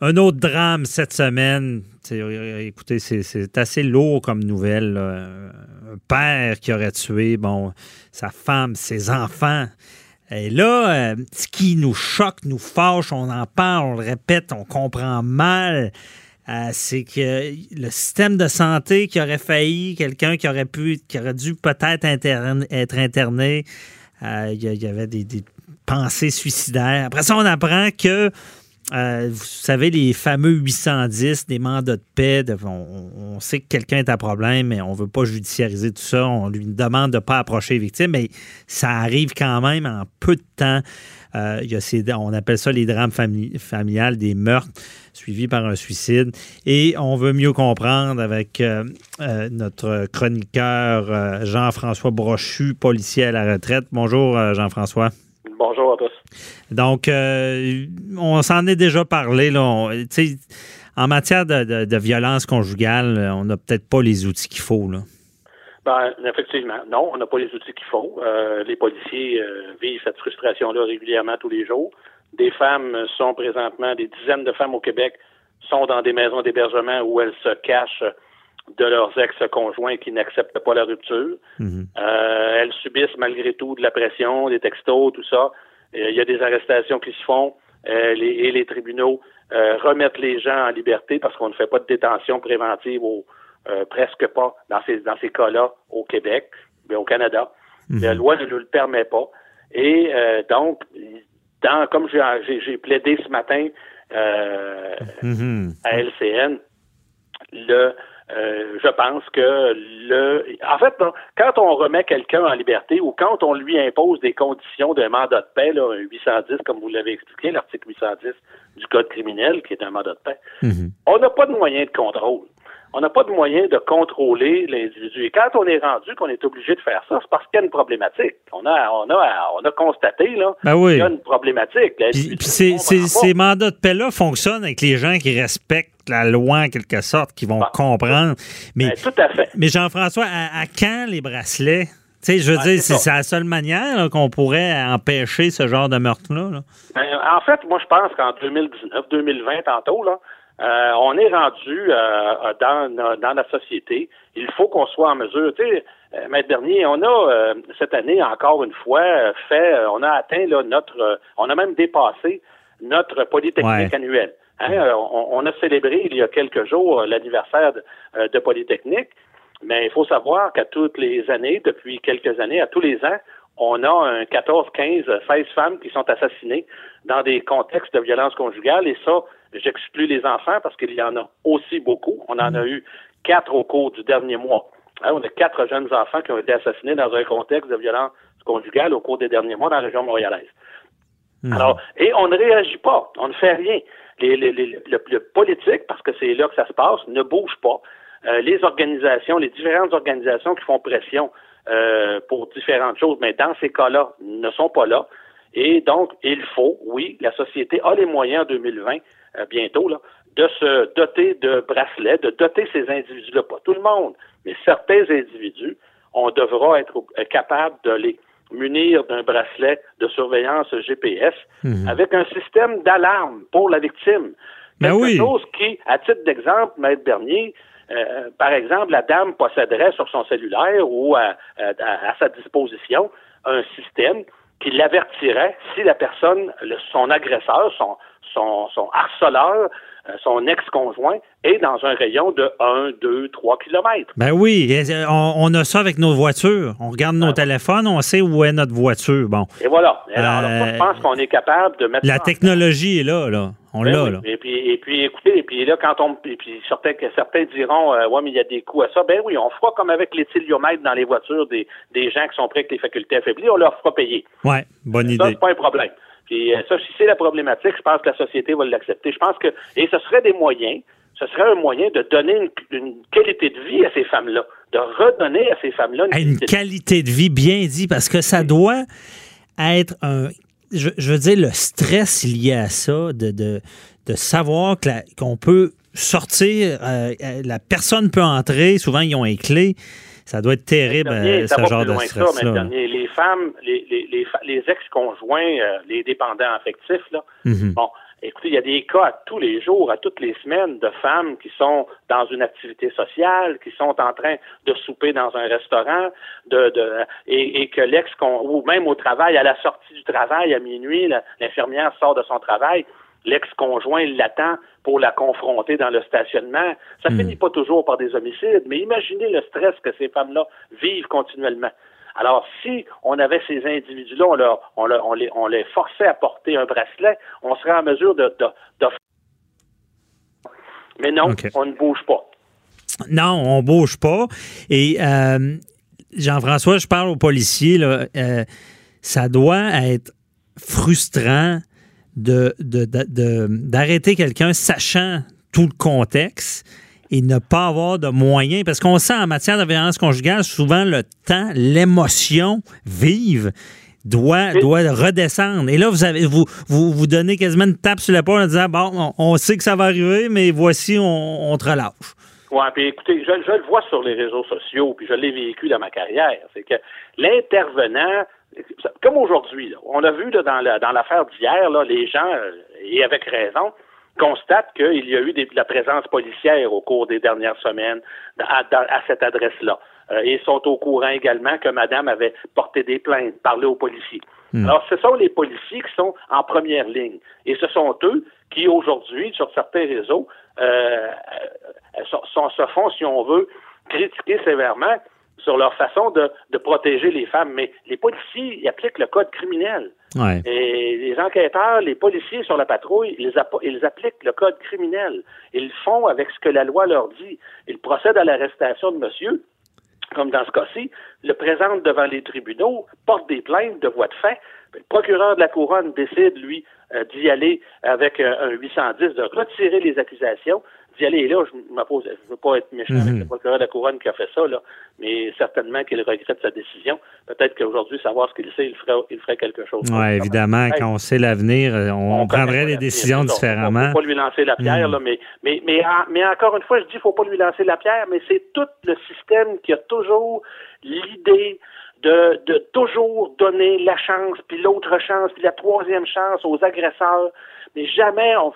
Un autre drame cette semaine. Écoutez, c'est assez lourd comme nouvelle. Un père qui aurait tué bon, sa femme, ses enfants. Et là, euh, ce qui nous choque, nous fâche, on en parle, on le répète, on comprend mal. Euh, c'est que le système de santé qui aurait failli, quelqu'un qui aurait pu, qui aurait dû peut-être être interné, euh, il y, avait des, pensées suicidaires. Après ça, on apprend que euh, vous savez, les fameux 810, des mandats de paix, on, sait que quelqu'un est à problème, mais on ne veut pas judiciariser tout ça. On lui demande de ne pas approcher les victimes, mais ça arrive quand même en peu de temps. Euh, il y a ces, on appelle ça les drames familiales, des meurtres suivis par un suicide. Et on veut mieux comprendre avec euh, notre chroniqueur Jean-François Brochu, policier à la retraite. Bonjour Jean-François. Bonjour à tous. Donc, euh, on s'en est déjà parlé. Là, en matière de, violence conjugale, on n'a peut-être pas les outils qu'il faut. Là. Ben, effectivement, non, on n'a pas les outils qu'il faut. Euh, les policiers euh, vivent cette frustration-là régulièrement tous les jours. Des femmes sont présentement, des dizaines de femmes au Québec sont dans des maisons d'hébergement où elles se cachent de leurs ex-conjoints qui n'acceptent pas la rupture. Mhm. Euh, elles subissent malgré tout de la pression, des textos, tout ça. Euh, il y a des arrestations qui se font euh, et les tribunaux remettent les gens en liberté parce qu'on ne fait pas de détention préventive ou presque pas dans ces dans ces cas-là au Québec, mais au Canada. Mhm. La loi ne nous le permet pas. Et donc, dans, comme j'ai plaidé ce matin mhm. à LCN, le euh, je pense que le. En fait, quand on remet quelqu'un en liberté ou quand on lui impose des conditions d'un mandat de paix, là, un 810, comme vous l'avez expliqué, l'article 810 du Code criminel, qui est un mandat de paix, mhm. on n'a pas de moyen de contrôle on n'a pas de moyen de contrôler l'individu. Et quand on est rendu qu'on est obligé de faire ça, c'est parce qu'il y a une problématique. On a, on a, on a constaté là, ben qu'il y a une problématique. Puis, ces, mandats de paix-là fonctionnent avec les gens qui respectent la loi en quelque sorte, qui vont comprendre. Mais, ben, tout à fait. Mais Jean-François, à, quand les bracelets? Tu sais, je veux dire, c'est la seule manière qu'on pourrait empêcher ce genre de meurtre-là. Ben, en fait, moi, je pense qu'en 2019, 2020, tantôt, là, euh, on est rendu euh, dans, dans la société. Il faut qu'on soit en mesure. Tu sais, euh, Maître Bernier, on a cette année encore une fois fait, on a atteint là, notre, on a même dépassé notre Polytechnique annuelle. Hein, on, a célébré il y a quelques jours l'anniversaire de, de, Polytechnique, mais il faut savoir qu'à toutes les années, depuis quelques années, à tous les ans, on a un 14, 15, 16 femmes qui sont assassinées dans des contextes de violence conjugale et ça, J'exclus les enfants parce qu'il y en a aussi beaucoup. On en a eu quatre au cours du dernier mois. Hein, on a quatre jeunes enfants qui ont été assassinés dans un contexte de violence conjugale au cours des derniers mois dans la région montréalaise. Hmm. Alors, et on ne réagit pas, on ne fait rien. le, politique, parce que c'est là que ça se passe, ne bouge pas. Euh, les organisations, les différentes organisations qui font pression euh, pour différentes choses, mais dans ces cas-là, ne sont pas là. Et donc, il faut, oui, la société a les moyens en 2020 euh, bientôt, là, de se doter de bracelets, de doter ces individus-là, pas tout le monde, mais certains individus, on devra être capable de les munir d'un bracelet de surveillance GPS mhm. avec un système d'alarme pour la victime. Ben Quelque chose qui, à titre d'exemple, Maître Bernier, euh, par exemple, la dame posséderait sur son cellulaire ou à, à sa disposition un système qui l'avertirait si la personne, son agresseur, son, son, son harceleur, euh, son ex-conjoint est dans un rayon de 1, 2, 3 kilomètres. Ben oui, euh, on, a ça avec nos voitures. On regarde nos ben téléphones, on sait où est notre voiture. Bon. Et voilà. alors, je pense qu'on est capable de mettre. La technologie est là, là. On ben l'a, là. Et puis, et puis, écoutez, et puis là, quand on. Et puis, certains, certains diront, euh, ouais, mais il y a des coûts à ça. Ben oui, on fera comme avec les l'éthylomètre dans les voitures des, des gens qui sont prêts avec les facultés affaiblies, on leur fera payer. Oui, bonne idée. Ça, c'est pas un problème. Puis euh, ça, si c'est la problématique, je pense que la société va l'accepter. Je pense que et ce serait des moyens, ce serait un moyen de donner une, qualité de vie à ces femmes-là, de redonner à ces femmes-là une, qualité de vie bien dit, parce que ça doit être un je, veux dire, le stress lié à ça, de, de, de savoir qu'on peut sortir, euh, euh, la personne peut entrer, souvent ils ont les clés. Ça doit être terrible, ce genre de stress-là. Les femmes, les, les, les, les ex-conjoints, euh, les dépendants affectifs, là, mhm. bon, Écoutez, il y a des cas à tous les jours, à toutes les semaines, de femmes qui sont dans une activité sociale, qui sont en train de souper dans un restaurant, de, de et, que l'ex ou même au travail, à la sortie du travail à minuit, l'infirmière sort de son travail, l'ex-conjoint l'attend pour la confronter dans le stationnement. Ça hmm. finit pas toujours par des homicides, mais imaginez le stress que ces femmes-là vivent continuellement. Alors, si on avait ces individus-là, on, on, les, forçait à porter un bracelet, on serait en mesure de... Mais non, on ne bouge pas. Non, on bouge pas. Et euh, Jean-François, je parle aux policiers, là, euh, ça doit être frustrant de, d'arrêter quelqu'un sachant tout le contexte et ne pas avoir de moyens. Parce qu'on sent en matière de violence conjugale, souvent le temps, l'émotion vive doit, doit redescendre. Et là, vous avez vous, vous, vous donnez quasiment une tape sur l'épaule en disant Bon, on, sait que ça va arriver, mais voici, on, te relâche. Oui, puis écoutez, je, le vois sur les réseaux sociaux, puis je l'ai vécu dans ma carrière. C'est que l'intervenant, comme aujourd'hui, on a vu dans l'affaire d'hier, les gens, euh, et avec raison, constate qu'il y a eu de la présence policière au cours des dernières semaines à, cette adresse-là. Euh, ils sont au courant également que madame avait porté des plaintes, parlé aux policiers. Hmm. Alors, ce sont les policiers qui sont en première ligne. Et ce sont eux qui, aujourd'hui, sur certains réseaux, euh, euh se font, si on veut, critiquer sévèrement sur leur façon de, de, protéger les femmes. Mais les policiers, ils appliquent le code criminel. Et les enquêteurs, les policiers sur la patrouille, ils, ils appliquent le code criminel. Ils font avec ce que la loi leur dit. Ils procèdent à l'arrestation de monsieur, comme dans ce cas-ci, le présentent devant les tribunaux, portent des plaintes de voie de fait. Le procureur de la couronne décide, lui, euh, d'y aller avec euh, un 810, de retirer les accusations, d'y aller. Et là, je je veux pas être méchant avec mhm. le procureur de la couronne qui a fait ça, là, mais certainement qu'il regrette sa décision. Peut-être qu'aujourd'hui, savoir ce qu'il sait, il ferait, il ferait quelque chose. Oui, évidemment, quand on sait l'avenir, euh, on, prendrait les décisions différemment. Il ne faut pas lui lancer la pierre, mhm. là, mais, mais, mais, mais encore une fois, je dis qu'il ne faut pas lui lancer la pierre, mais c'est tout le système qui a toujours l'idée de, de, toujours donner la chance, puis l'autre chance, puis la troisième chance aux agresseurs. Mais jamais on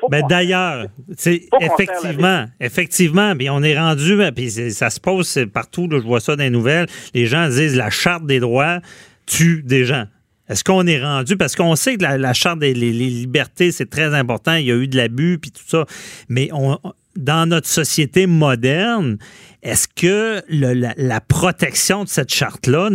faut Mais d'ailleurs, c'est effectivement, effectivement, mais on est rendu puis ça se pose partout, je vois ça dans les nouvelles, les gens disent la charte des droits tue des gens. Est-ce qu'on est rendu? Parce qu'on sait que la, charte des libertés c'est très important, il y a eu de l'abus puis tout ça, mais on, dans notre société moderne, est-ce que la, protection de cette charte-là,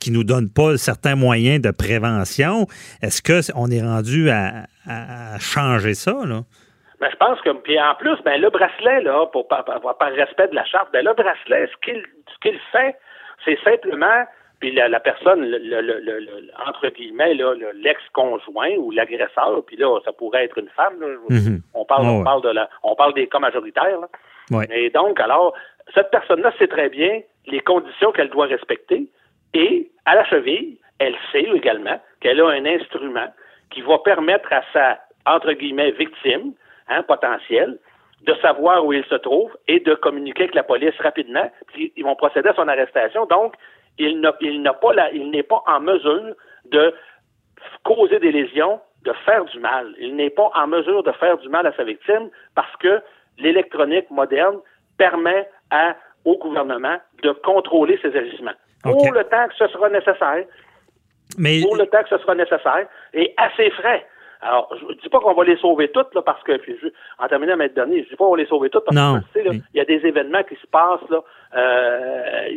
qui nous donne pas certains moyens de prévention, est-ce qu'on est rendu à, changer ça? Là? Ben, je pense que, puis en plus, ben, le bracelet, là, pour, par, respect de la charte, ben, le bracelet, ce qu'il fait, c'est simplement puis la, personne, le, entre guillemets, l'ex-conjoint ou l'agresseur, puis là, ça pourrait être une femme. Mhm. On parle, on parle de la, on parle des cas majoritaires. Et donc, alors, cette personne-là sait très bien les conditions qu'elle doit respecter, et à la cheville, elle sait également qu'elle a un instrument qui va permettre à sa entre guillemets victime, hein, potentielle, de savoir où il se trouve et de communiquer avec la police rapidement. Puis ils vont procéder à son arrestation. Donc, il n'a pas il n'est pas en mesure de causer des lésions, de faire du mal. Il n'est pas en mesure de faire du mal à sa victime parce que l'électronique moderne permet à, au gouvernement de contrôler ses agissements. Pour le temps que ce sera nécessaire. Mais... Pour le temps que ce sera nécessaire et à ses frais. Alors, je ne dis pas qu'on va les sauver toutes, là, parce que, en terminant ma dernier, je ne dis pas qu'on va les sauver toutes, parce non. que, il y a des événements qui se passent, là, euh,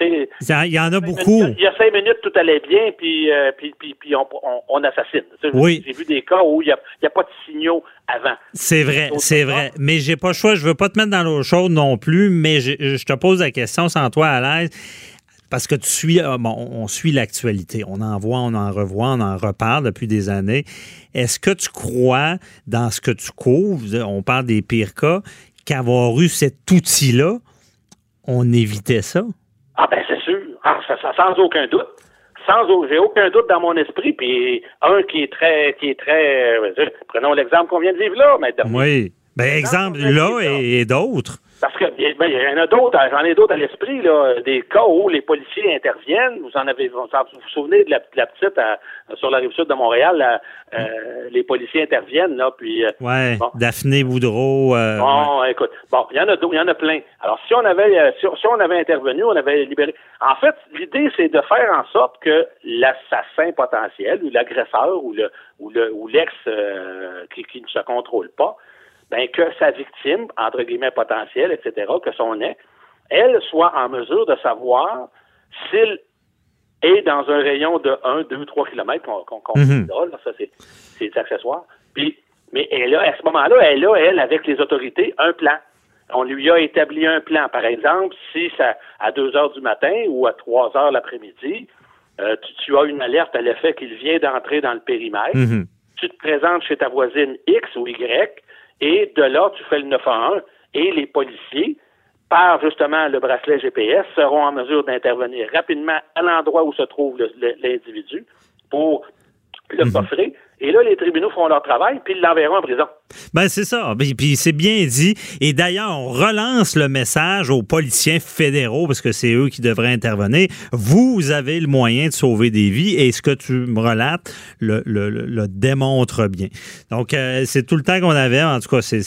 il, y en a beaucoup. il y a cinq minutes, tout allait bien, puis, euh, puis, puis, puis on, on, assassine. Oui. J'ai vu des cas où il n'y a, a, pas de signaux avant. C'est vrai, c'est vrai. Mais j'ai pas le choix. Je veux pas te mettre dans l'eau chaude non plus, mais je, je te pose la question sans toi à l'aise parce que tu suis, euh, bon, on suit l'actualité. On en voit, on en revoit, on en reparle depuis des années. Est-ce que tu crois dans ce que tu couvres, on parle des pires cas, qu'avoir eu cet outil-là, on évitait ça? Ah ben c'est sûr. Ah, sans aucun doute. Sans j'ai aucun doute dans mon esprit. Puis un qui est très, qui est très, euh, prenons l'exemple qu'on vient de vivre là, maintenant. Oui. Ben exemple là et d'autres. Que ben, il y en a d'autres, j'en ai d'autres à l'esprit, là, des cas où les policiers interviennent. Vous en avez, vous vous, souvenez de la, petite sur la rive sud de Montréal, euh, les policiers interviennent là, puis. Euh, ouais, Daphné Boudreau. Euh, bon, écoute, bon, il y en a, il y en a plein. Alors, si on avait, si, on avait intervenu, on avait libéré. En fait, l'idée, c'est de faire en sorte que l'assassin potentiel ou l'agresseur ou le ou le ou l'ex qui, qui ne se contrôle pas ben, que sa victime, entre guillemets potentielle, etc., que son ex, elle soit en mesure de savoir s'il est dans un rayon de 1, 2, 3 kilomètres qu'on qu mm ça c'est accessoire. Puis, mais elle a, à ce moment-là, elle a, elle, avec les autorités, un plan. On lui a établi un plan. Par exemple, si ça à 2 heures du matin ou à 3 heures l'après-midi, euh, tu, as une alerte à l'effet qu'il vient d'entrer dans le périmètre, mm-hmm. tu te présentes chez ta voisine X ou Y, et de là, tu fais le 911 et les policiers, par justement le bracelet GPS, seront en mesure d'intervenir rapidement à l'endroit où se trouve l'individu pour le mhm. coffrer. Et là, les tribunaux font leur travail, puis ils l'enverront en prison. Ben c'est ça. Puis c'est bien dit. Et d'ailleurs, on relance le message aux policiers fédéraux, parce que c'est eux qui devraient intervenir. Vous avez le moyen de sauver des vies, et ce que tu me relates le, le, démontre bien. Donc, euh, c'est tout le temps qu'on avait. En tout cas, c'est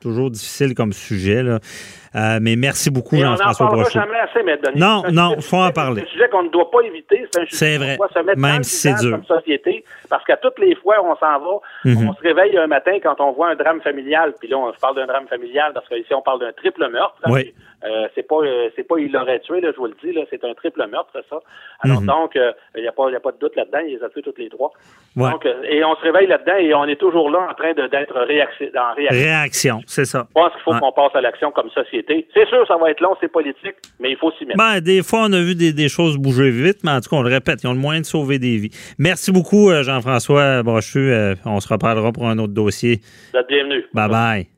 toujours difficile comme sujet. Là. Euh, mais merci beaucoup, Jean-François Brochu. jamais assez, mais Non, non, il faut en parler. C'est un sujet qu'on ne doit pas éviter. C'est un sujet vrai. doit se mettre Même si c'est dur. comme société. Parce qu'à toutes les fois, on s'en va. Mhm. On se réveille un matin quand on voit un drame familial. Puis là, on se parle d'un drame familial parce qu'ici, on parle d'un triple meurtre. Oui. Euh, c'est pas euh, c'est pas il l'aurait tué, là, je vous le dis, là, c'est un triple meurtre, ça. Alors mhm. donc, il euh, n'y a, pas, y a pas de doute là-dedans, il les a tués toutes les trois. Donc, et on se réveille là-dedans et on est toujours là en train d'être dans réaction. Réaction, c'est ça. Je pense qu'il faut qu'on passe à l'action comme société. C'est sûr, ça va être long, c'est politique, mais il faut s'y mettre. Ben, des fois, on a vu des, des, choses bouger vite, mais en tout cas, on le répète, ils ont le moyen de sauver des vies. Merci beaucoup, Jean-François Brochu. on se reparlera pour un autre dossier. Vous êtes bienvenu. Bye bye.